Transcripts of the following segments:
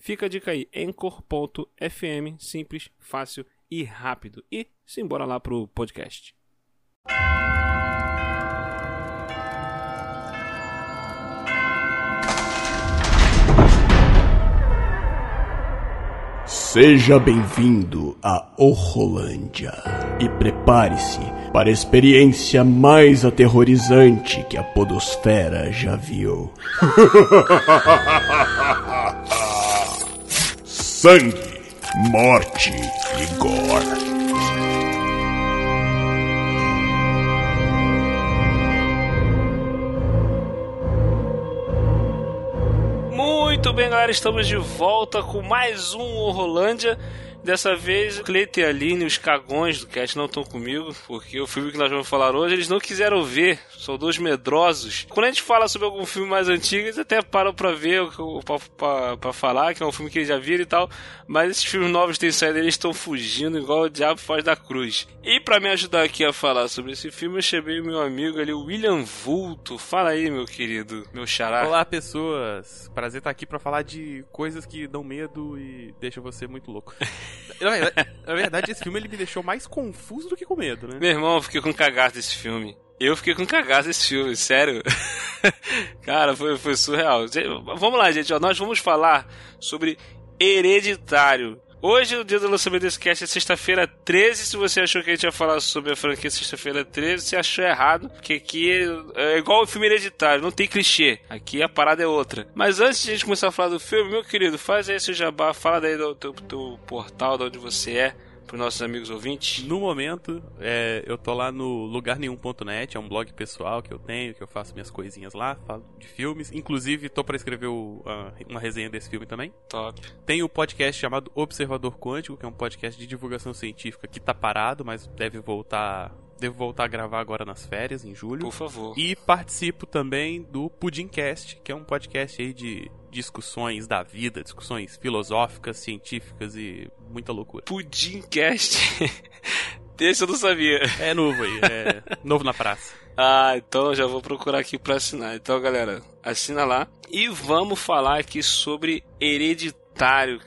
Fica a dica aí, Anchor.fm, simples, fácil e rápido. E simbora lá pro podcast. Seja bem-vindo a Orrolândia e prepare-se para a experiência mais aterrorizante que a Podosfera já viu. Sangue, morte e gore. Muito bem, galera, estamos de volta com mais um Horrolândia. Dessa vez, o Cleiton e a Aline, os cagões do cast, não estão comigo, porque o filme que nós vamos falar hoje eles não quiseram ver, são dois medrosos. Quando a gente fala sobre algum filme mais antigo, eles até param pra ver, pra, pra, pra falar, que é um filme que eles já viram e tal, mas esses filmes novos que têm saído, eles estão fugindo igual o diabo faz da cruz. E para me ajudar aqui a falar sobre esse filme, eu chamei o meu amigo ali, o William Vulto. Fala aí, meu querido, meu xará. Olá, pessoas. Prazer estar aqui para falar de coisas que dão medo e deixam você muito louco. Na verdade, na verdade, esse filme ele me deixou mais confuso do que com medo, né? Meu irmão, eu fiquei com cagaço desse filme. Eu fiquei com cagaço desse filme, sério. Cara, foi, foi surreal. Vamos lá, gente. Ó, nós vamos falar sobre Hereditário. Hoje, o dia do lançamento desse cast é sexta-feira 13. Se você achou que a gente ia falar sobre a franquia sexta-feira 13, você achou errado. Porque aqui é igual o filme hereditário, não tem clichê. Aqui a parada é outra. Mas antes de a gente começar a falar do filme, meu querido, faz aí seu jabá, fala daí do teu portal, de onde você é para nossos amigos ouvintes? No momento, é, eu tô lá no lugarnenhum.net, é um blog pessoal que eu tenho, que eu faço minhas coisinhas lá, falo de filmes. Inclusive, tô para escrever o, uh, uma resenha desse filme também. Top. Tem o um podcast chamado Observador Quântico, que é um podcast de divulgação científica que tá parado, mas deve voltar Devo voltar a gravar agora nas férias, em julho. Por favor. E participo também do Pudimcast, que é um podcast aí de discussões da vida, discussões filosóficas, científicas e muita loucura. Pudimcast? Desse eu não sabia. É novo aí, é novo na praça. Ah, então já vou procurar aqui para assinar. Então, galera, assina lá. E vamos falar aqui sobre Hereditário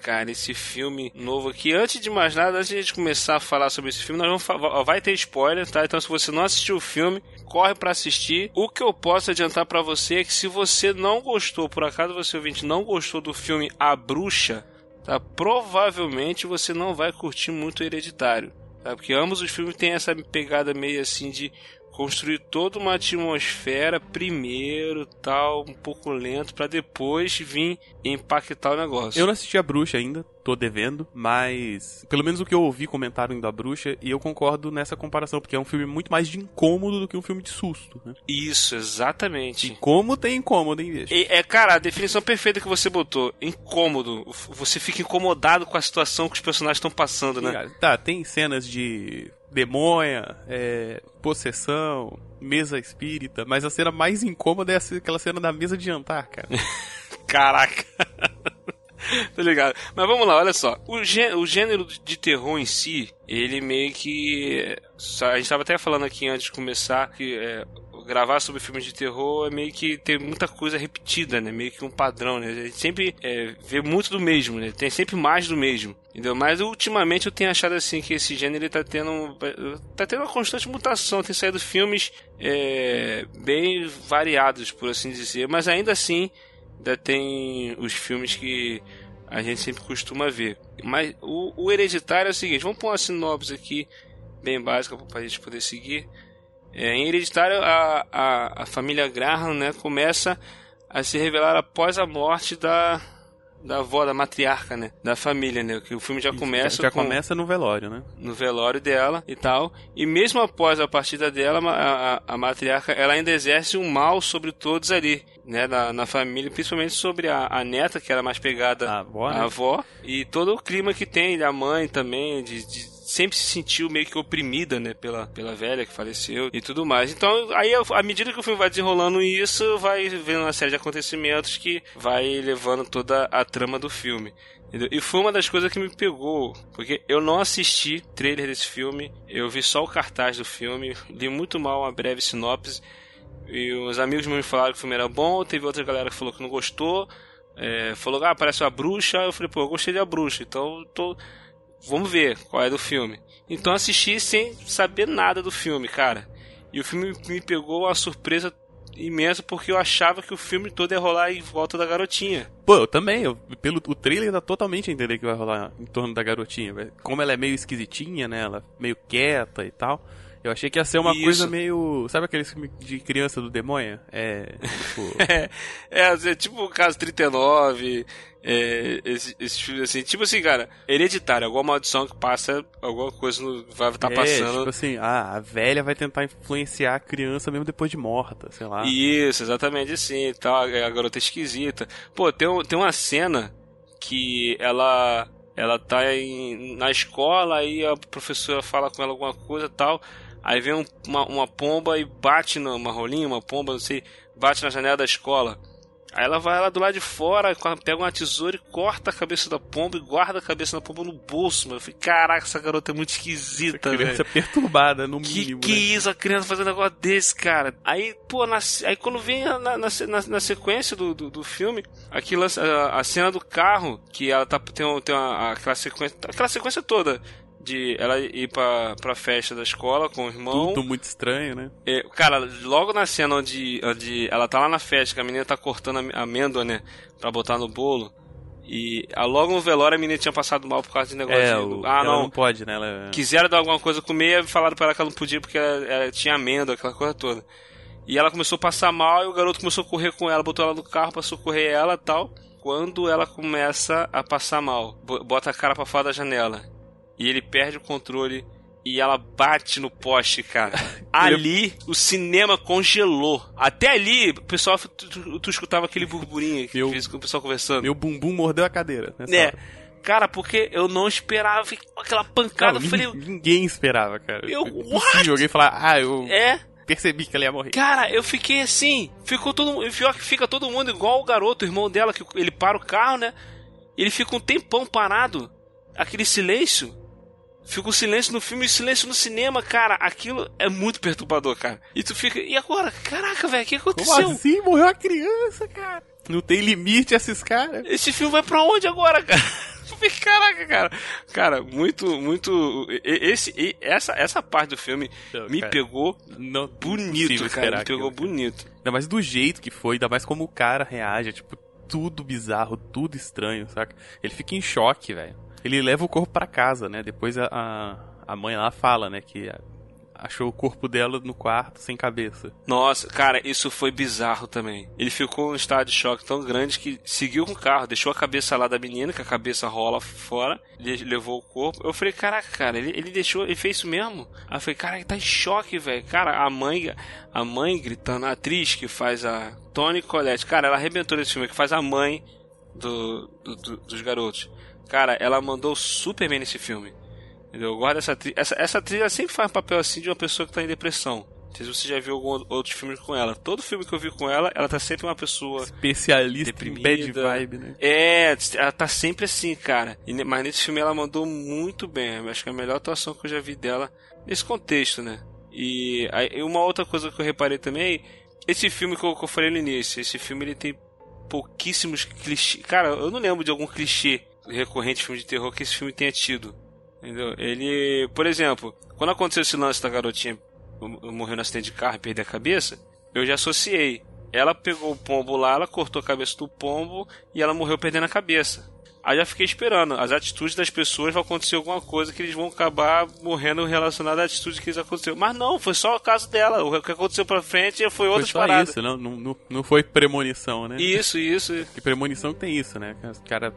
cara, esse filme novo aqui. Antes de mais nada, antes de a gente começar a falar sobre esse filme, nós vamos vai ter spoiler, tá? Então se você não assistiu o filme, corre para assistir. O que eu posso adiantar para você é que se você não gostou, por acaso você ouvinte não gostou do filme A Bruxa, tá? Provavelmente você não vai curtir muito o Hereditário. Tá? Porque ambos os filmes têm essa pegada meio assim de construir toda uma atmosfera primeiro, tal, um pouco lento, para depois vir impactar o negócio. Eu não assisti a Bruxa ainda, tô devendo, mas pelo menos o que eu ouvi comentaram da Bruxa, e eu concordo nessa comparação, porque é um filme muito mais de incômodo do que um filme de susto, né? Isso, exatamente. Como tem incômodo, hein, bicho? E, é, cara, a definição perfeita que você botou, incômodo. Você fica incomodado com a situação que os personagens estão passando, né? Tá, tem cenas de demônia, é, possessão, mesa espírita, mas a cena mais incômoda é aquela cena da mesa de jantar, cara. Caraca. tá ligado? Mas vamos lá, olha só. O, gê o gênero de terror em si, ele meio que. A gente tava até falando aqui antes de começar que é, gravar sobre filmes de terror é meio que ter muita coisa repetida, né? Meio que um padrão, né? A gente sempre é, vê muito do mesmo, né? Tem sempre mais do mesmo. Entendeu? Mas ultimamente eu tenho achado assim que esse gênero ele tá tendo. tá tendo uma constante mutação. Tem saído filmes é, bem variados, por assim dizer. Mas ainda assim, ainda tem os filmes que a gente sempre costuma ver. Mas o, o hereditário é o seguinte, vamos pôr uma sinopse aqui bem básica para a gente poder seguir. É, em Hereditário, a, a, a, família Graham né, começa a se revelar após a morte da, da avó, da matriarca, né? Da família, né? Que o filme já começa. Já com, começa no velório, né? No velório dela e tal. E mesmo após a partida dela, a, a, a matriarca ela ainda exerce um mal sobre todos ali. né, na, na família, principalmente sobre a, a neta, que era mais pegada A avó, né? à avó, e todo o clima que tem da mãe também, de, de sempre se sentiu meio que oprimida, né, pela, pela velha que faleceu e tudo mais. Então, aí, à medida que o filme vai desenrolando isso, vai vendo uma série de acontecimentos que vai levando toda a trama do filme. E foi uma das coisas que me pegou, porque eu não assisti trailer desse filme, eu vi só o cartaz do filme, li muito mal uma breve sinopse, e os amigos me falaram que o filme era bom, teve outra galera que falou que não gostou, é, falou, ah, parece uma bruxa, eu falei, pô, eu gostei da bruxa, então tô... vamos ver qual é do filme. Então assisti sem saber nada do filme, cara. E o filme me pegou uma surpresa imensa porque eu achava que o filme todo ia rolar em volta da garotinha. Pô, eu também. Eu, pelo o trailer dá totalmente a entender que vai rolar em torno da garotinha. Como ela é meio esquisitinha, né? Ela é meio quieta e tal. Eu achei que ia ser uma Isso. coisa meio. Sabe aqueles filme de criança do demônio? É. Tipo. É, é, tipo o caso 39, é, esse, esse filme assim, tipo assim, cara, hereditário, alguma maldição que passa, alguma coisa no- vai estar é, passando. tipo assim, ah, a velha vai tentar influenciar a criança mesmo depois de morta, sei lá. Isso, exatamente assim, tal, a garota esquisita. Pô, tem, tem uma cena que ela ela tá em- na escola, aí a professora fala com ela alguma coisa e tal, aí vem um- uma, uma pomba e bate numa rolinha, uma pomba, não sei, bate na janela da escola. Aí ela vai lá do lado de fora, pega uma tesoura e corta a cabeça da pomba e guarda a cabeça da pomba no bolso, mano. Eu falei, caraca, essa garota é muito esquisita, velho. criança perturbada, no Que mínimo. que né? isso, a criança fazendo um negócio desse, cara? Aí, pô, na- aí quando vem na, na, na- sequência do, do, do filme, aquilo, a, a cena do carro, que ela tá, tem, tem uma, aquela sequência, aquela sequência toda de ela ir pra, pra festa da escola com o irmão. Tudo muito estranho, né? É, cara, logo na cena onde, onde ela tá lá na festa, que a menina tá cortando a amêndoa, né, pra botar no bolo. E ah, logo no velório a menina tinha passado mal por causa de negócio É, de. o, ah, ela não, não pode, né? Ela... quiseram dar alguma coisa a comer, falaram pra ela que ela não podia porque ela, ela tinha amêndoa, aquela coisa toda. E ela começou a passar mal e o garoto começou a correr com ela, botou ela no carro pra socorrer ela e tal. Quando ela começa a passar mal, bo- bota a cara pra fora da janela. E ele perde o controle e ela bate no poste, cara. ali o cinema congelou. Até ali, o pessoal, tu, tu- tu escutava aquele burburinho que Meu- fez com o pessoal conversando. Meu bumbum mordeu a cadeira. É. hora. Cara, porque eu não esperava aquela pancada. Não, eu falei, nin- ninguém esperava, cara. Eu- impossível alguém falar, ah, eu é, percebi que ela ia morrer. Cara, eu fiquei assim. Ficou todo mundo. Pior que fica todo mundo igual o garoto, o irmão dela, que ele para o carro, né? Ele fica um tempão parado. Aquele silêncio. Fica um silêncio no filme e silêncio no cinema, cara. Aquilo é muito perturbador, cara. E tu fica. E agora? Caraca, velho, o que Como aconteceu? assim? Morreu a criança, cara. Não tem limite esses caras. Esse filme vai pra onde agora, cara? Eu fiquei, Caraca, cara. Cara, muito, muito. Esse, e- essa, essa parte do filme Não, me cara, pegou Não, bonito, impossível cara. Me pegou aquilo. bonito. Ainda mais do jeito que foi, ainda mais como o cara reage, é, tipo, tudo bizarro, tudo estranho, saca? Ele fica em choque, velho. Ele leva o corpo pra casa, né? Depois a, a, mãe lá fala, né, que achou o corpo dela no quarto sem cabeça. Nossa, cara, isso foi bizarro também. Ele ficou num estado de choque tão grande que seguiu com o carro, deixou a cabeça lá da menina, que a cabeça rola fora, le- levou o corpo. Eu falei, caraca, cara, ele, ele deixou, ele fez isso mesmo? Aí eu falei, cara, ele tá em choque, velho. Cara, a mãe, a mãe gritando, a atriz que faz a Tony Collette, cara, ela arrebentou nesse filme, que faz a mãe do, do- do- dos garotos. Cara, ela mandou super bem nesse filme. Entendeu? Eu gosto dessa atriz. Essa, essa atriz ela sempre faz um papel assim de uma pessoa que tá em depressão. Não sei se você já viu algum outro filme com ela. Todo filme que eu vi com ela, ela tá sempre uma pessoa. Especialista em Deprimida. bad vibe, né? É, ela tá sempre assim, cara. E mas nesse filme ela mandou muito bem. Eu acho que é a melhor atuação que eu já vi dela nesse contexto, né? E aí, uma outra coisa que eu reparei também, esse filme que eu, que eu falei no início, esse filme ele tem pouquíssimos clichês. Cara, eu não lembro de algum clichê recorrente de filme de terror que esse filme tenha tido. Entendeu? Ele, por exemplo, quando aconteceu esse lance da garotinha morreu no acidente de carro e perder a cabeça, eu já associei. Ela pegou o pombo lá, ela cortou a cabeça do pombo e ela morreu perdendo a cabeça. Aí já fiquei esperando. As atitudes das pessoas vai acontecer alguma coisa que eles vão acabar morrendo relacionada à atitude que eles aconteceu. Mas não, foi só o caso dela. O que aconteceu pra frente foi Foi outras só paradas. isso, não, não, não- foi premonição, né? Isso, isso. Que premonição tem isso, né? Que Os cara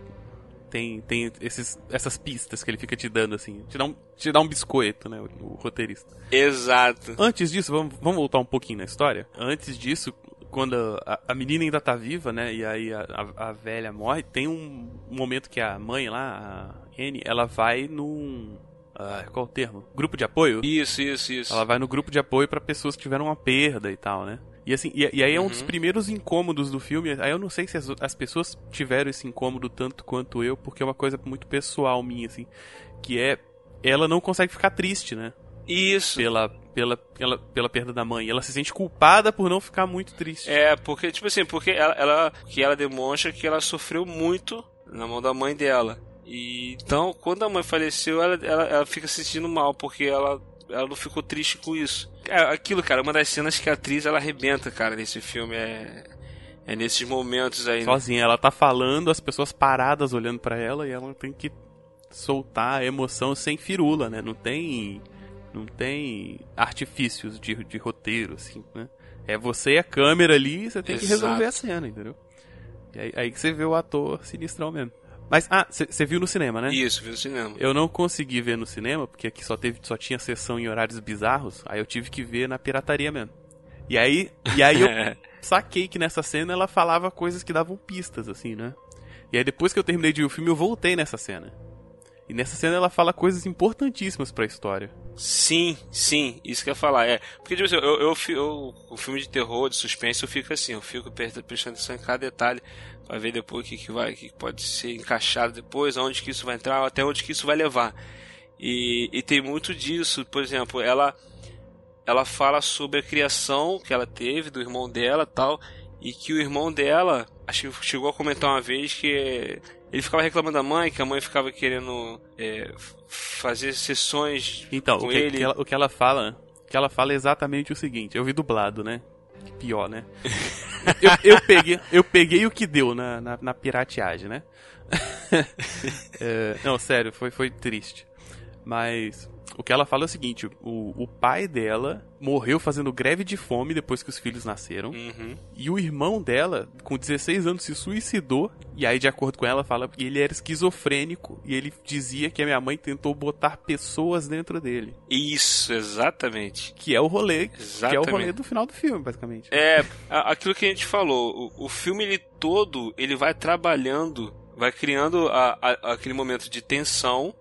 tem, tem esses, essas pistas que ele fica te dando, assim. Te dá um, te dá um biscoito, né? O, o roteirista. Exato. Antes disso, vamos, vamos voltar um pouquinho na história. Antes disso, quando a, a, menina ainda tá viva, né? E aí a, a, a velha morre, tem um, momento que a mãe lá, a Anne, ela vai num. Uh, qual o termo? Grupo de apoio? Isso, isso, isso. Ela vai no grupo de apoio para pessoas que tiveram uma perda e tal, né? E assim, e, e aí é um dos uhum. primeiros incômodos do filme. Aí eu não sei se as, as pessoas tiveram esse incômodo tanto quanto eu, porque é uma coisa muito pessoal minha, assim. Que é. Ela não consegue ficar triste, né? Isso. Pela, pela, pela, pela perda da mãe. Ela se sente culpada por não ficar muito triste. É, porque, tipo assim, porque ela, ela, que ela demonstra que ela sofreu muito na mão da mãe dela. E então, quando a mãe faleceu, ela, ela, ela fica se sentindo mal, porque ela, ela não ficou triste com isso. É, aquilo, cara, uma das cenas que a atriz ela arrebenta, cara, nesse filme. É, é nesses momentos aí. Né? Sozinha, ela tá falando, as pessoas paradas olhando para ela e ela tem que soltar a emoção sem firula, né? Não tem não tem artifícios de, de roteiro, assim, né? É você e a câmera ali, você tem Exato. que resolver a cena, entendeu? E aí, aí que você vê o ator sinistrão mesmo. Mas, ah, você viu no cinema, né? Isso, vi no cinema. Eu não consegui ver no cinema, porque aqui só, teve, só tinha sessão em horários bizarros, aí eu tive que ver na pirataria mesmo. E aí, e aí eu saquei que nessa cena ela falava coisas que davam pistas, assim, né? E aí depois que eu terminei de ver o filme, eu voltei nessa cena. E nessa cena ela fala coisas importantíssimas para a história. Sim, sim, isso que eu ia falar. É, porque tipo, assim, eu, eu, eu, o filme de terror, de suspense, eu fico assim, eu fico prestando atenção em cada detalhe para ver depois o que, que vai, que pode ser encaixado depois, aonde que isso vai entrar, até onde que isso vai levar. E, e tem muito disso, por exemplo, ela ela fala sobre a criação que ela teve do irmão dela, tal, e que o irmão dela, acho que chegou a comentar uma vez que ele ficava reclamando da mãe, que a mãe ficava querendo é, fazer sessões então, com o que, ele. Que ela, o que ela fala, o que ela fala é exatamente o seguinte. Eu vi dublado, né? Pior, né? eu, eu, peguei, eu peguei o que deu na, na, na pirateagem, né? é, não, sério, foi, foi triste. Mas o que ela fala é o seguinte: o, o pai dela morreu fazendo greve de fome depois que os filhos nasceram. Uhum. E o irmão dela, com 16 anos, se suicidou. E aí, de acordo com ela, fala que ele era esquizofrênico. E ele dizia que a minha mãe tentou botar pessoas dentro dele. Isso, exatamente. Que é o rolê. Exatamente. Que é o rolê do final do filme, basicamente. É, aquilo que a gente falou. O, o filme ele todo, ele vai trabalhando, vai criando a, a, aquele momento de tensão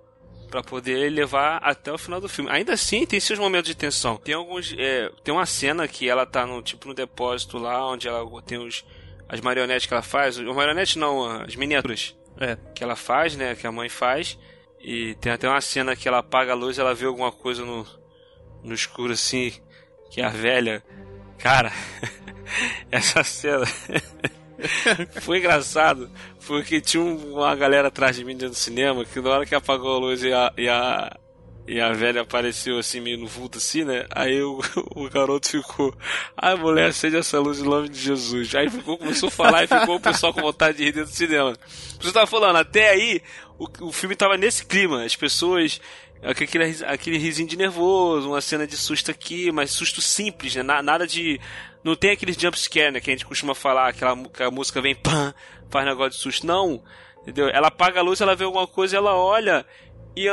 para poder levar até o final do filme. Ainda assim, tem seus momentos de tensão. Tem alguns, é, tem uma cena que ela tá no tipo no depósito lá, onde ela tem os as marionetes que ela faz, as marionetes não, as miniaturas. É. Que ela faz, né, que a mãe faz. E tem até uma cena que ela apaga a luz, ela vê alguma coisa no no escuro assim, que a velha, cara, essa cena Foi engraçado, porque tinha uma galera atrás de mim dentro do cinema que na hora que apagou a luz e a, e a, e a velha apareceu assim, meio no vulto assim, né? Aí o, o garoto ficou, ai mulher, acende essa luz em nome de Jesus. Aí ficou, começou a falar e ficou o pessoal com vontade de rir dentro do cinema. Você tava falando, até aí o, o filme tava nesse clima, as pessoas aquele, aquele risinho de nervoso, uma cena de susto aqui, mas susto simples, né? Nada de não tem aqueles jumpscare, né? Que a gente costuma falar, aquela que a música vem, pam, faz negócio de susto. Não, entendeu? Ela apaga a luz, ela vê alguma coisa, ela olha e,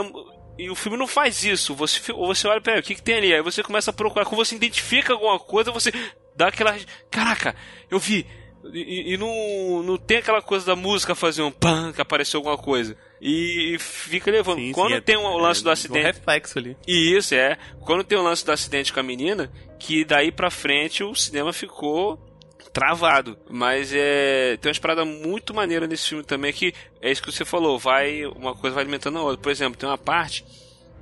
e o filme não faz isso. Você, você olha, peraí, o que, que tem ali? Aí você começa a procurar. Quando você identifica alguma coisa, você dá aquela. Caraca, eu vi. E, e, não, não tem aquela coisa da música fazer um pam, que apareceu alguma coisa. E, e fica levando. Sim, Quando sim, tem o um lance é, do acidente. Um reflexo ali. Isso, é. Quando tem o um lance do acidente com a menina, que daí pra frente o cinema ficou travado. Mas é. Tem umas paradas muito maneiras nesse filme também que é isso que você falou, vai. Uma coisa vai alimentando a outra. Por exemplo, tem uma parte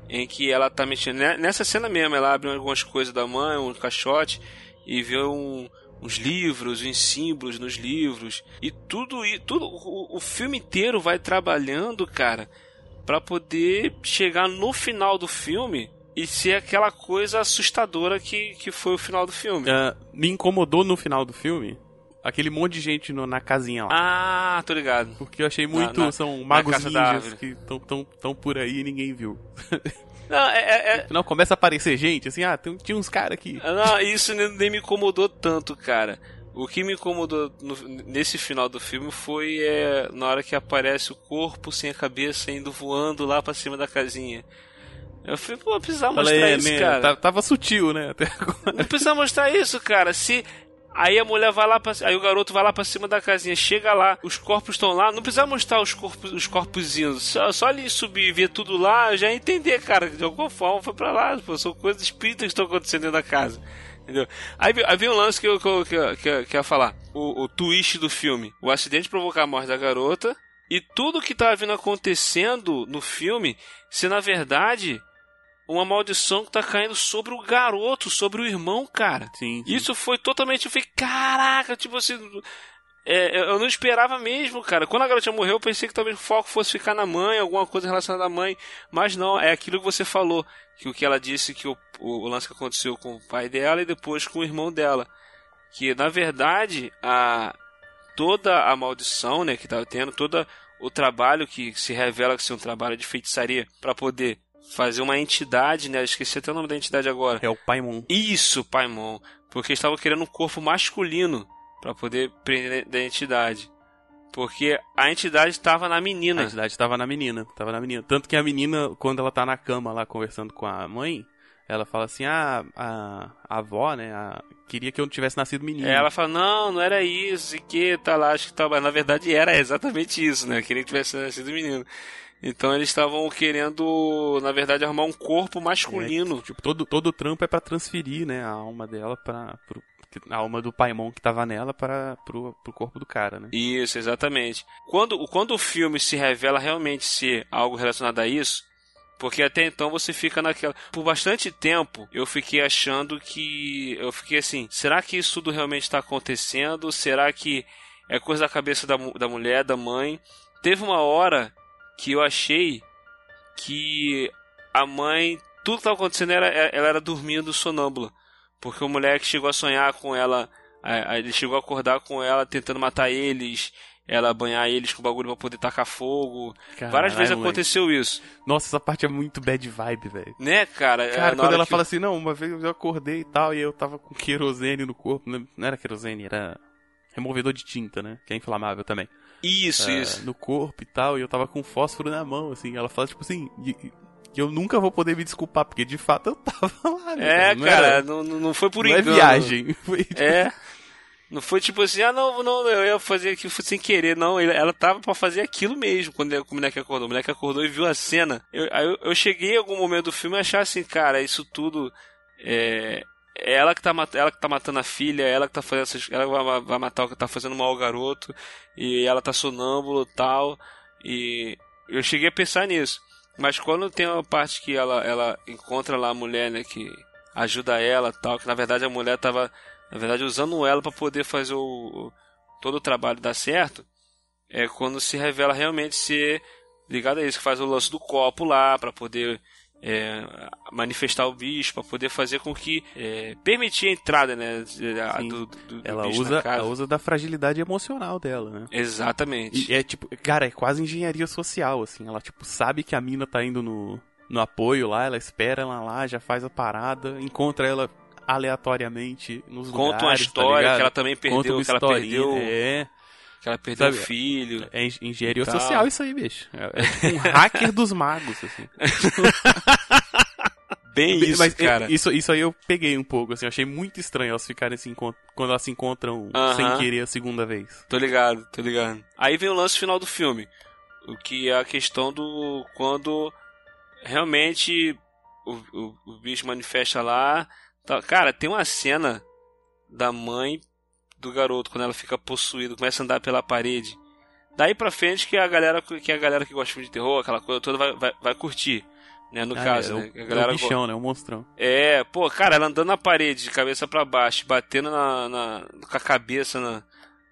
em que ela tá mexendo. Né, nessa cena mesmo, ela abre algumas coisas da mãe, um caixote, e vê um, uns livros, uns símbolos nos livros. E tudo e tudo o, o filme inteiro vai trabalhando, cara, para poder chegar no final do filme e ser aquela coisa assustadora que, que foi o final do filme. Uh, me incomodou no final do filme aquele monte de gente no, na casinha lá. Ah, tô ligado. Porque eu achei muito. Na, na, são magos ninjas que estão tão, tão por aí e ninguém viu. Não, é, é, é... Não, começa a aparecer gente, assim, ah, tem, tinha uns caras aqui. Não, isso nem me incomodou tanto, cara. O que me incomodou no, nesse final do filme foi é, na hora que aparece o corpo sem a cabeça indo voando lá pra cima da casinha. Eu falei, pô, precisava mostrar Falei, isso, né, cara. Tava sutil, né? Até agora. Não precisa mostrar isso, cara. Se Aí a mulher vai lá pra, aí o garoto vai lá pra cima da casinha, chega lá, os corpos estão lá, não precisa mostrar os corpos, os corpozinhos, só, só ali subir e ver tudo lá, já entender, cara, de alguma forma foi pra lá, pô, são coisas espíritas que estão acontecendo da casa. Entendeu? Aí, aí vem um lance que eu, que, que, que, que eu ia falar. O, o twist do filme. O acidente provocar a morte da garota. E tudo que tá vindo acontecendo no filme, se na verdade uma maldição que tá caindo sobre o garoto, sobre o irmão, cara. Sim. sim. Isso foi totalmente. Eu falei, caraca, tipo assim. É, eu não esperava mesmo, cara. Quando a garota morreu, eu pensei que talvez o foco fosse ficar na mãe, alguma coisa relacionada à mãe. Mas não, é aquilo que você falou. Que o que ela disse que o, o, o lance que aconteceu com o pai dela e depois com o irmão dela. Que na verdade, a toda a maldição né, que estava tendo, todo o trabalho que se revela que ser um trabalho de feitiçaria para poder fazer uma entidade, né? Eu esqueci até o nome da entidade agora. É o Paimon. Isso, Paimon. Porque estavam querendo um corpo masculino para poder prender da entidade. Porque a entidade estava na menina. A entidade estava na menina, estava na menina. Tanto que a menina, quando ela tá na cama lá conversando com a mãe, ela fala assim: ah, a, a avó, né? A, queria que eu tivesse nascido menino. É, ela fala: não, não era isso, e que tá lá, acho que tá. Mas na verdade era exatamente isso, né? Queria que tivesse nascido menino. Então eles estavam querendo, na verdade, arrumar um corpo masculino. É, tipo, todo, todo o trampo é para transferir, né, a alma dela para a alma do Paimon que tava nela para pro, pro corpo do cara, né? Isso, exatamente. Quando, quando o filme se revela realmente ser algo relacionado a isso, porque até então você fica naquela. Por bastante tempo eu fiquei achando que. Eu fiquei assim: será que isso tudo realmente está acontecendo? Será que é coisa da cabeça da, da mulher, da mãe? Teve uma hora que eu achei que a mãe. Tudo que estava acontecendo era ela era dormindo sonâmbula. Porque o moleque chegou a sonhar com ela. Ele chegou a acordar com ela tentando matar eles ela banhar eles com bagulho pra poder tacar fogo. Caralho, Várias vezes aconteceu moleque. isso. Nossa, essa parte é muito bad vibe, velho. Né, cara? É, cara, quando ela que... fala assim, não, uma vez eu acordei e tal, e eu tava com querosene no corpo. Não era querosene, era removedor de tinta, né? Que é inflamável também. Isso, é, isso. No corpo e tal, e eu tava com fósforo na mão, assim. Ela fala, tipo assim, eu nunca vou poder me desculpar, porque de fato eu tava lá. Né? É, cara, não, não foi por não engano. é viagem. Foi, tipo... É. Não foi tipo assim, ah, não, não, eu ia fazer aquilo sem querer. Não, ela tava para fazer aquilo mesmo quando o moleque acordou. O moleque acordou e viu a cena. Eu, eu, eu cheguei em algum momento do filme a achar assim, cara, isso tudo é, é ela que tá, ela que tá matando a filha, ela que tá fazendo essas, ela vai, vai matar o que tá fazendo mal ao garoto, e ela tá sonâmbulo tal. E eu cheguei a pensar nisso. Mas quando tem uma parte que ela, ela encontra lá a mulher, né, que ajuda ela tal, que na verdade a mulher tava na verdade usando ela para poder fazer o, todo o trabalho dar certo, é quando se revela realmente ser ligado a isso, que faz o lance do copo lá para poder é, manifestar o bicho, para poder fazer com que é, permitir a entrada, né, do, do, ela usa, ela usa da fragilidade emocional dela, né? Exatamente. E é tipo, cara, é quase engenharia social, assim. Ela tipo sabe que a mina tá indo no no apoio lá, ela espera ela lá, já faz a parada, encontra ela aleatoriamente nos Conta lugares. uma tá história tá que ela também perdeu, que ela perdeu. É. Que ela perdeu o filho. É engenharia social isso aí, bicho. É, é tipo um hacker dos magos, assim. Bem isso, Mas, cara. Isso, isso aí eu peguei um pouco, assim. Eu achei muito estranho elas ficarem se quando elas se encontram uh -huh. sem querer a segunda vez. Tô ligado, tô ligado. Aí vem o lance final do filme. O que é a questão do... Quando realmente o, o, o bicho manifesta lá cara, tem uma cena da mãe do garoto quando ela fica possuída, começa a andar pela parede. Daí pra frente que a galera que a galera que gosta de terror, aquela coisa toda vai, vai, vai curtir. Né, no ah, caso, é, né? A galera é o bichão, né? O monstrão. É, pô, cara, ela andando na parede, de cabeça para baixo, batendo na, na, com a cabeça na,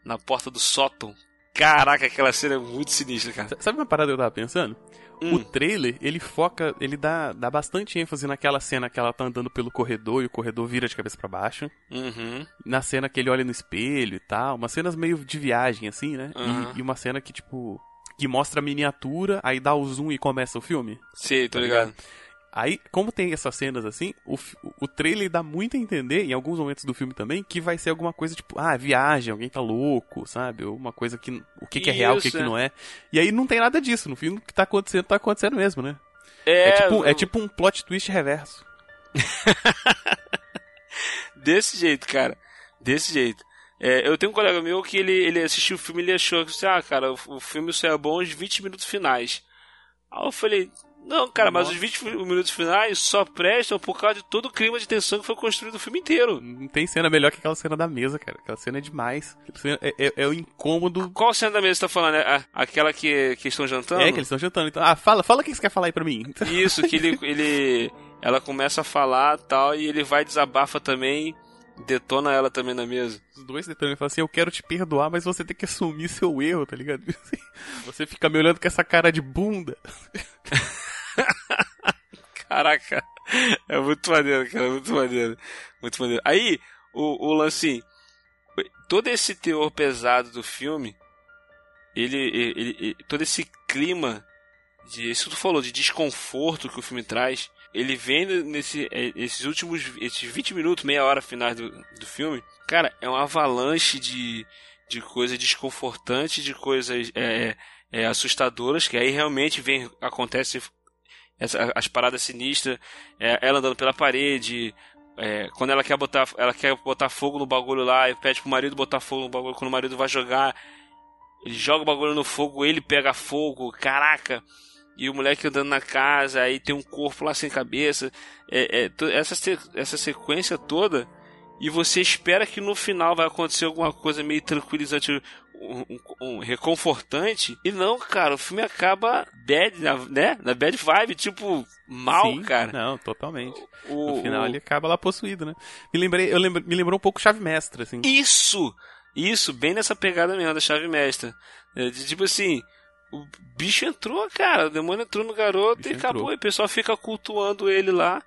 na porta do sótão. Caraca, aquela cena é muito sinistra, cara. Sabe uma parada que eu tava pensando? Hum. O trailer, ele foca, ele dá, dá bastante ênfase naquela cena que ela tá andando pelo corredor e o corredor vira de cabeça para baixo. Uhum. Na cena que ele olha no espelho e tal. Umas cenas meio de viagem, assim, né? Uhum. E, e, uma cena que, tipo, que mostra a miniatura, aí dá o zoom e começa o filme. Sim, tô tá ligado? ligado? Aí, como tem essas cenas assim, o, o trailer dá muito a entender, em alguns momentos do filme também, que vai ser alguma coisa tipo, ah, viagem, alguém tá louco, sabe? Ou uma coisa que. O que, que é real, o que, que não é. E aí não tem nada disso. No filme, o que tá acontecendo, tá acontecendo mesmo, né? É, é, tipo, é tipo um plot twist reverso. Desse jeito, cara. Desse jeito. É, eu tenho um colega meu que ele, ele assistiu o filme e ele achou que, ah, cara, o, o filme só é bom os 20 minutos finais. Aí eu falei, não, cara, Nossa. mas os 20 minutos finais só prestam por causa de todo o clima de tensão que foi construído o filme inteiro. Não tem cena melhor que aquela cena da mesa, cara. Aquela cena é demais. É, é, é, o incômodo. Qual cena da mesa você tá falando? É aquela que, que estão jantando? É, que eles estão jantando. Então, ah, fala, fala o que você quer falar aí pra mim. Isso, que ele, ele. Ela começa a falar tal, e ele vai desabafa também detona ela também na mesa. Os dois detonam e falam assim: Eu quero te perdoar, mas você tem que assumir seu erro, tá ligado? Você fica me olhando com essa cara de bunda. Caraca, é muito maneiro, cara, muito maneiro. Muito maneiro. Aí, o, o lance, todo esse teor pesado do filme, ele, ele, ele, todo esse clima de, isso tu falou, de desconforto que o filme traz, ele vem nesse, é, esses últimos esses 20 minutos, meia hora finais do, do filme, cara, é uma avalanche de, de coisas desconfortantes, de coisas é, é, assustadoras, que aí realmente vem, acontece essa, as paradas sinistras, é, ela andando pela parede, é, quando ela quer botar ela quer botar fogo no bagulho lá e pede pro marido botar fogo no bagulho quando o marido vai jogar ele joga o bagulho no fogo ele pega fogo caraca e o moleque andando na casa, aí tem um corpo lá sem cabeça. É, é, essa, essa sequência toda. E você espera que no final vai acontecer alguma coisa meio tranquilizante, um, um, um reconfortante. E não, cara, o filme acaba bad, né? Na bad vibe, tipo, mal, Sim, cara. Não, totalmente. O, no final o... ele acaba lá possuído, né? Me lembrei, eu lembro, me lembrou um pouco Chave Mestra, assim. Isso! Isso, bem nessa pegada mesmo da Chave Mestra. É, de, tipo assim, o bicho entrou, cara. O demônio entrou no garoto e acabou. Entrou. E o pessoal fica cultuando ele lá.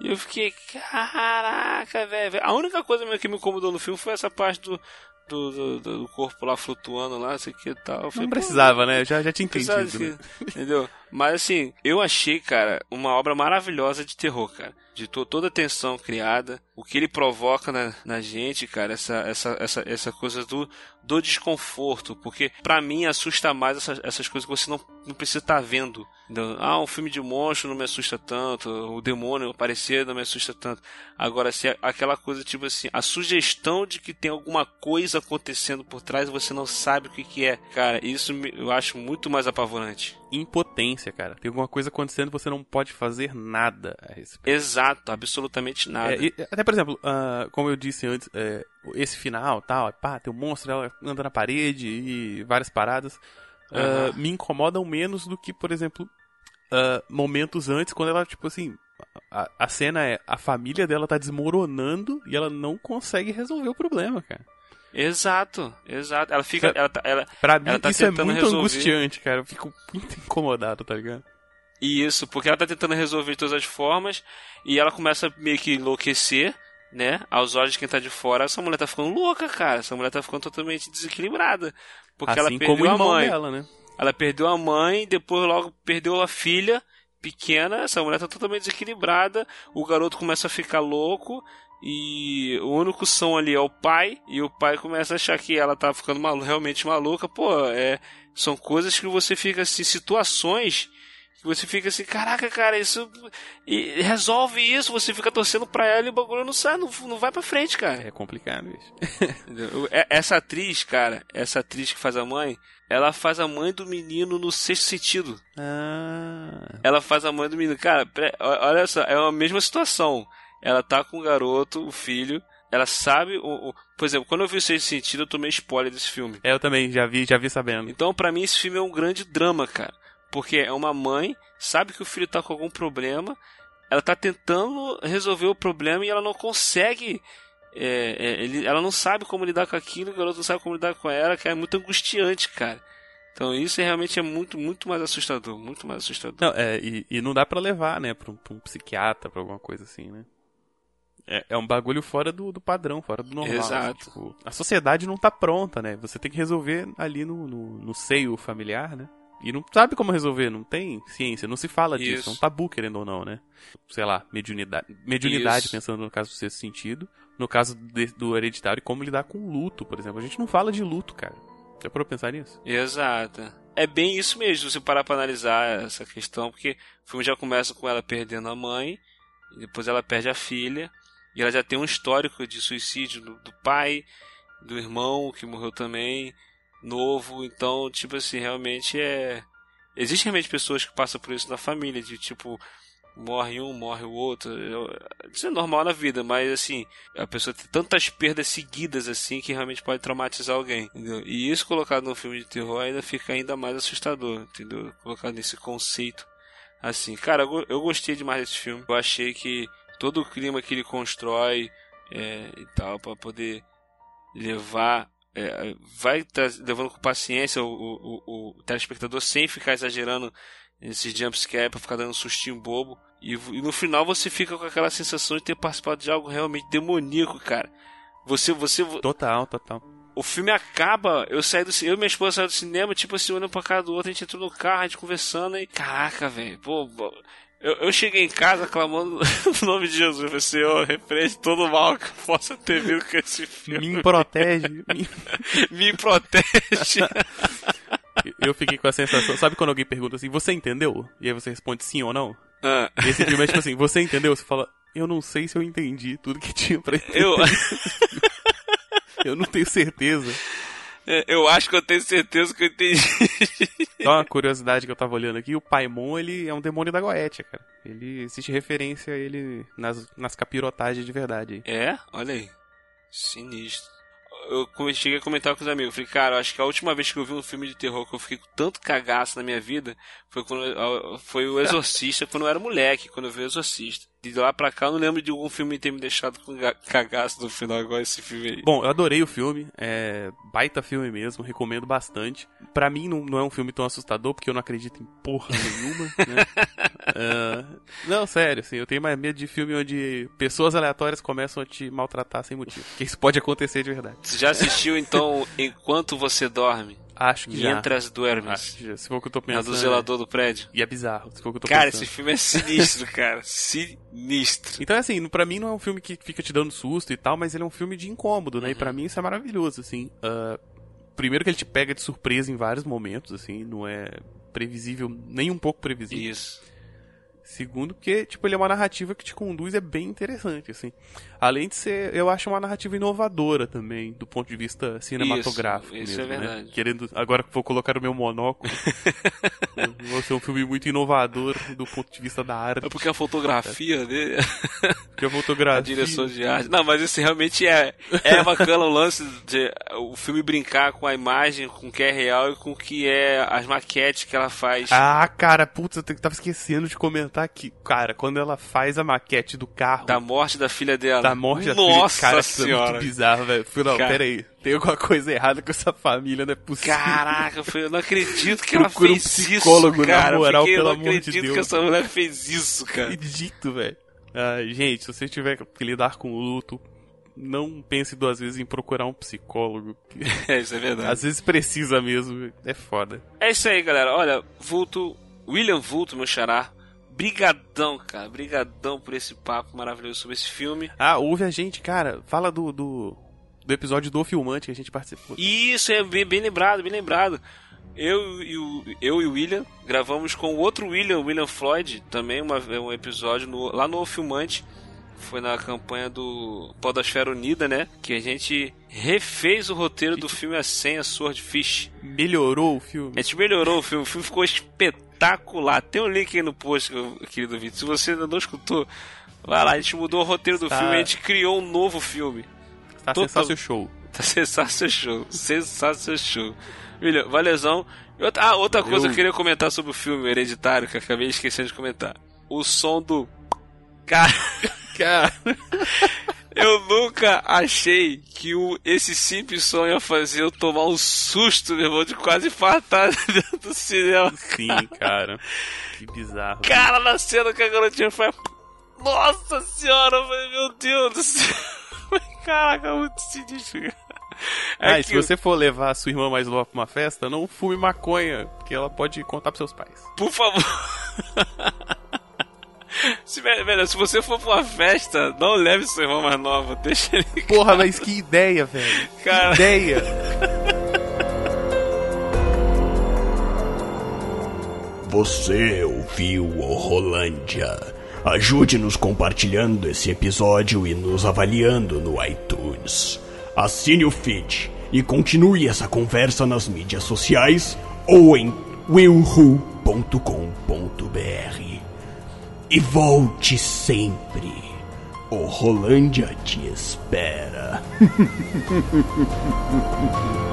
E eu fiquei, caraca, velho. A única coisa que me incomodou no filme foi essa parte do, do, do, do corpo lá flutuando lá, sei que tal. Falei, não precisava, né? Já, já tinha entendido. Né? Entendeu? Mas assim, eu achei, cara, uma obra maravilhosa de terror, cara. De to toda a tensão criada, o que ele provoca na, na gente, cara, essa, essa, essa, essa coisa do, do desconforto. Porque para mim assusta mais essas, essas coisas que você não, não precisa estar tá vendo. Entendeu? Ah, um filme de monstro não me assusta tanto, o demônio aparecer não me assusta tanto. Agora, se aquela coisa tipo assim, a sugestão de que tem alguma coisa acontecendo por trás e você não sabe o que, que é, cara, isso eu acho muito mais apavorante impotência, cara. Tem alguma coisa acontecendo e você não pode fazer nada a respeito. Exato, absolutamente nada. É, e, até, por exemplo, uh, como eu disse antes, é, esse final, tal, pá, tem um monstro, ela anda na parede e várias paradas, uh, me incomodam menos do que, por exemplo, uh, momentos antes, quando ela, tipo assim, a, a cena é a família dela tá desmoronando e ela não consegue resolver o problema, cara. Exato, exato. Ela fica. Ela, tá, ela, pra mim, ela tá isso é muito resolver... angustiante, cara. Eu fico muito incomodado, tá ligado? Isso, porque ela tá tentando resolver de todas as formas e ela começa meio que enlouquecer, né? Aos olhos de quem tá de fora. Essa mulher tá ficando louca, cara. Essa mulher tá ficando totalmente desequilibrada. Porque assim ela perdeu como a mãe. Dela, né? Ela perdeu a mãe, depois logo perdeu a filha pequena. Essa mulher tá totalmente desequilibrada. O garoto começa a ficar louco e o único som ali é o pai, e o pai começa a achar que ela tá ficando realmente maluca. Pô, é, são coisas que você fica assim, situações você fica assim, caraca, cara, isso. E resolve isso, você fica torcendo pra ela e o bagulho não sai, não, não vai pra frente, cara. É complicado isso. É, essa atriz, cara, essa atriz que faz a mãe, ela faz a mãe do menino no sexto sentido. Ah. Ela faz a mãe do menino. Cara, olha só, é a mesma situação ela tá com o garoto, o filho, ela sabe o, o, por exemplo quando eu vi o sexto sentido eu tomei spoiler desse filme é, eu também já vi já vi sabendo então para mim esse filme é um grande drama cara porque é uma mãe sabe que o filho tá com algum problema ela tá tentando resolver o problema e ela não consegue é, é, ele, ela não sabe como lidar com aquilo o garoto não sabe como lidar com ela que é muito angustiante cara então isso realmente é muito, muito mais assustador, muito mais assustador. Não, é, e, e não dá para levar, né, pra um, pra um psiquiatra, pra alguma coisa assim, né? É, é um bagulho fora do, do padrão, fora do normal. Assim, Exato. Assim, tipo, a sociedade não tá pronta, né? Você tem que resolver ali no, no, no, seio familiar, né? E não sabe como resolver, não tem ciência, não se fala Isso. disso, é um tabu, querendo ou não, né? Sei lá, mediunidade, mediunidade Isso. pensando no caso do sexto sentido, no caso de, do hereditário, como lidar com luto, por exemplo. A gente não fala de luto, cara. Já parou pensar nisso? Exato. É bem isso mesmo, se parar pra analisar essa questão, porque o filme já começa com ela perdendo a mãe, depois ela perde a filha, e ela já tem um histórico de suicídio do, do pai. do irmão que morreu também, novo. Então, tipo assim, realmente é. Existem realmente pessoas que passam por isso na família, de tipo, morre um, morre o outro. Isso é normal na vida, mas assim, a pessoa tem tantas perdas seguidas assim que realmente pode traumatizar alguém, entendeu? E isso colocado num filme de terror ainda fica ainda mais assustador, entendeu? Colocado nesse conceito assim. Cara, eu gostei demais desse filme. Eu achei que todo o clima que ele constrói é, e tal, para poder levar é, vai levando com paciência o, o, o, o telespectador sem ficar exagerando esses jumpscare pra ficar dando um sustinho bobo. E, e, no final você fica com aquela sensação de ter participado de algo realmente demoníaco, cara. Você, você. Total, total. O filme acaba, eu saí do eu e minha esposa saímos do cinema, tipo assim, olhando pra cara do outro, a gente entrou no carro, a gente conversando e. Caraca, velho, pô, eu, eu, cheguei em casa clamando o nome de Jesus. Eu falei, Senhor, repreende todo o mal que eu possa ter vindo com esse filme. Me protege. Me, me protege. eu fiquei com a sensação. Sabe quando alguém pergunta assim, você entendeu? E aí você responde sim ou não? Ah. E esse filme é tipo assim, você entendeu? Você fala, eu não sei se eu entendi tudo que tinha pra entender. Eu, eu não tenho certeza. É, eu acho que eu tenho certeza que eu entendi. Só uma curiosidade que eu tava olhando aqui, o Paimon, ele é um demônio da Goetia, cara. Ele existe referência a ele nas, nas capirotagens de verdade. É? Olha aí. Sinistro eu cheguei a comentar com os amigos. Falei, cara, acho que a última vez que eu vi um filme de terror que eu fiquei com tanto cagaço na minha vida foi quando foi o Exorcista, quando eu era moleque, quando eu vi o Exorcista. De lá pra cá eu não lembro de algum filme ter me deixado com cagaço no final, igual esse filme aí. Bom, eu adorei o filme, é baita filme mesmo, recomendo bastante. Pra mim não, não é um filme tão assustador, porque eu não acredito em porra nenhuma, né? uh, não, sério, assim, eu tenho mais medo de filme onde pessoas aleatórias começam a te maltratar sem motivo. Porque isso pode acontecer de verdade. Você já assistiu então Enquanto Você Dorme? Acho que já. Mientras Duermes. Acho que já. Se for o que eu tô pensando. A do zelador do prédio. E é bizarro. Se for o que eu tô cara, pensando. esse filme é sinistro, cara. Sinistro. Então, assim, pra mim não é um filme que fica te dando susto e tal, mas ele é um filme de incômodo, né? Uhum. E pra mim isso é maravilhoso, assim. Uh, primeiro que ele te pega de surpresa em vários momentos, assim. Não é previsível, nem um pouco previsível. Isso. Segundo, porque, tipo, ele é uma narrativa que te conduz, é bem interessante, assim. Além de ser, eu acho uma narrativa inovadora também, do ponto de vista cinematográfico isso, mesmo, isso é né? verdade. Querendo, agora vou colocar o meu monóculo. vai ser um filme muito inovador do ponto de vista da arte. É porque a fotografia dele... porque a fotografia... A direção de arte... Não, mas isso realmente é, é bacana o lance de o filme brincar com a imagem, com o que é real e com o que é as maquetes que ela faz. Ah, cara, putz, eu tava esquecendo de comentar aqui. Cara, quando ela faz a maquete do carro... Da morte da filha dela da morte da Nossa filha. Cara, senhora. é muito bizarro, velho. Não, cara... pera aí. Tem alguma coisa errada com essa família, não é possível. Caraca, eu não acredito que ela fez um psicólogo, isso, cara. Na moral, Fiquei, pelo eu não acredito de Deus. que essa mulher fez isso, cara. Acredito, velho. Ah, gente, se você tiver que lidar com luto, não pense duas vezes em procurar um psicólogo. É, isso é verdade. Às vezes precisa mesmo, é foda. É isso aí, galera. Olha, Vulto, William Vulto, meu xará, Brigadão, cara. Brigadão por esse papo maravilhoso sobre esse filme. Ah, ouve a gente, cara. Fala do, do, do episódio do Filmante que a gente participou. Isso, é bem, bem lembrado, bem lembrado. Eu e, o, eu e o William gravamos com o outro William, William Floyd, também uma, um episódio no, lá no Filmante. Foi na campanha do Podosfera Unida, né? Que a gente refez o roteiro do filme A Senha Swordfish. Melhorou o filme? A gente melhorou o filme. O filme ficou espetacular espetacular. Tem um link aí no post, querido Vitor. Se você ainda não escutou, vai lá. A gente mudou o roteiro do tá. filme, a gente criou um novo filme. Tá Total... seu show. Tá seu show. seu show. William, valezão. Outra, ah, outra coisa eu... que eu queria comentar sobre o filme Hereditário, que eu acabei esquecendo de comentar. O som do. Cara. Cara. Eu nunca achei que o, esse simples som ia fazer eu tomar um susto, meu irmão, de quase infartar dentro do cinema. Sim, cara. Que bizarro. Cara, na cena que a garotinha foi. Nossa senhora, meu Deus do céu. Caraca, muito sinistro, cara. É ah, e se você for levar a sua irmã mais nova pra uma festa, não fume maconha, porque ela pode contar pros seus pais. Por favor. Se, velho, se você for pra uma festa, não leve seu irmão mais nova, deixa ele. Porra, mas que ideia, velho. Cara... Que ideia. Você ouviu o Rolândia. Ajude-nos compartilhando esse episódio e nos avaliando no iTunes. Assine o feed e continue essa conversa nas mídias sociais ou em willwho.com.br. E volte sempre. O Rolândia te espera.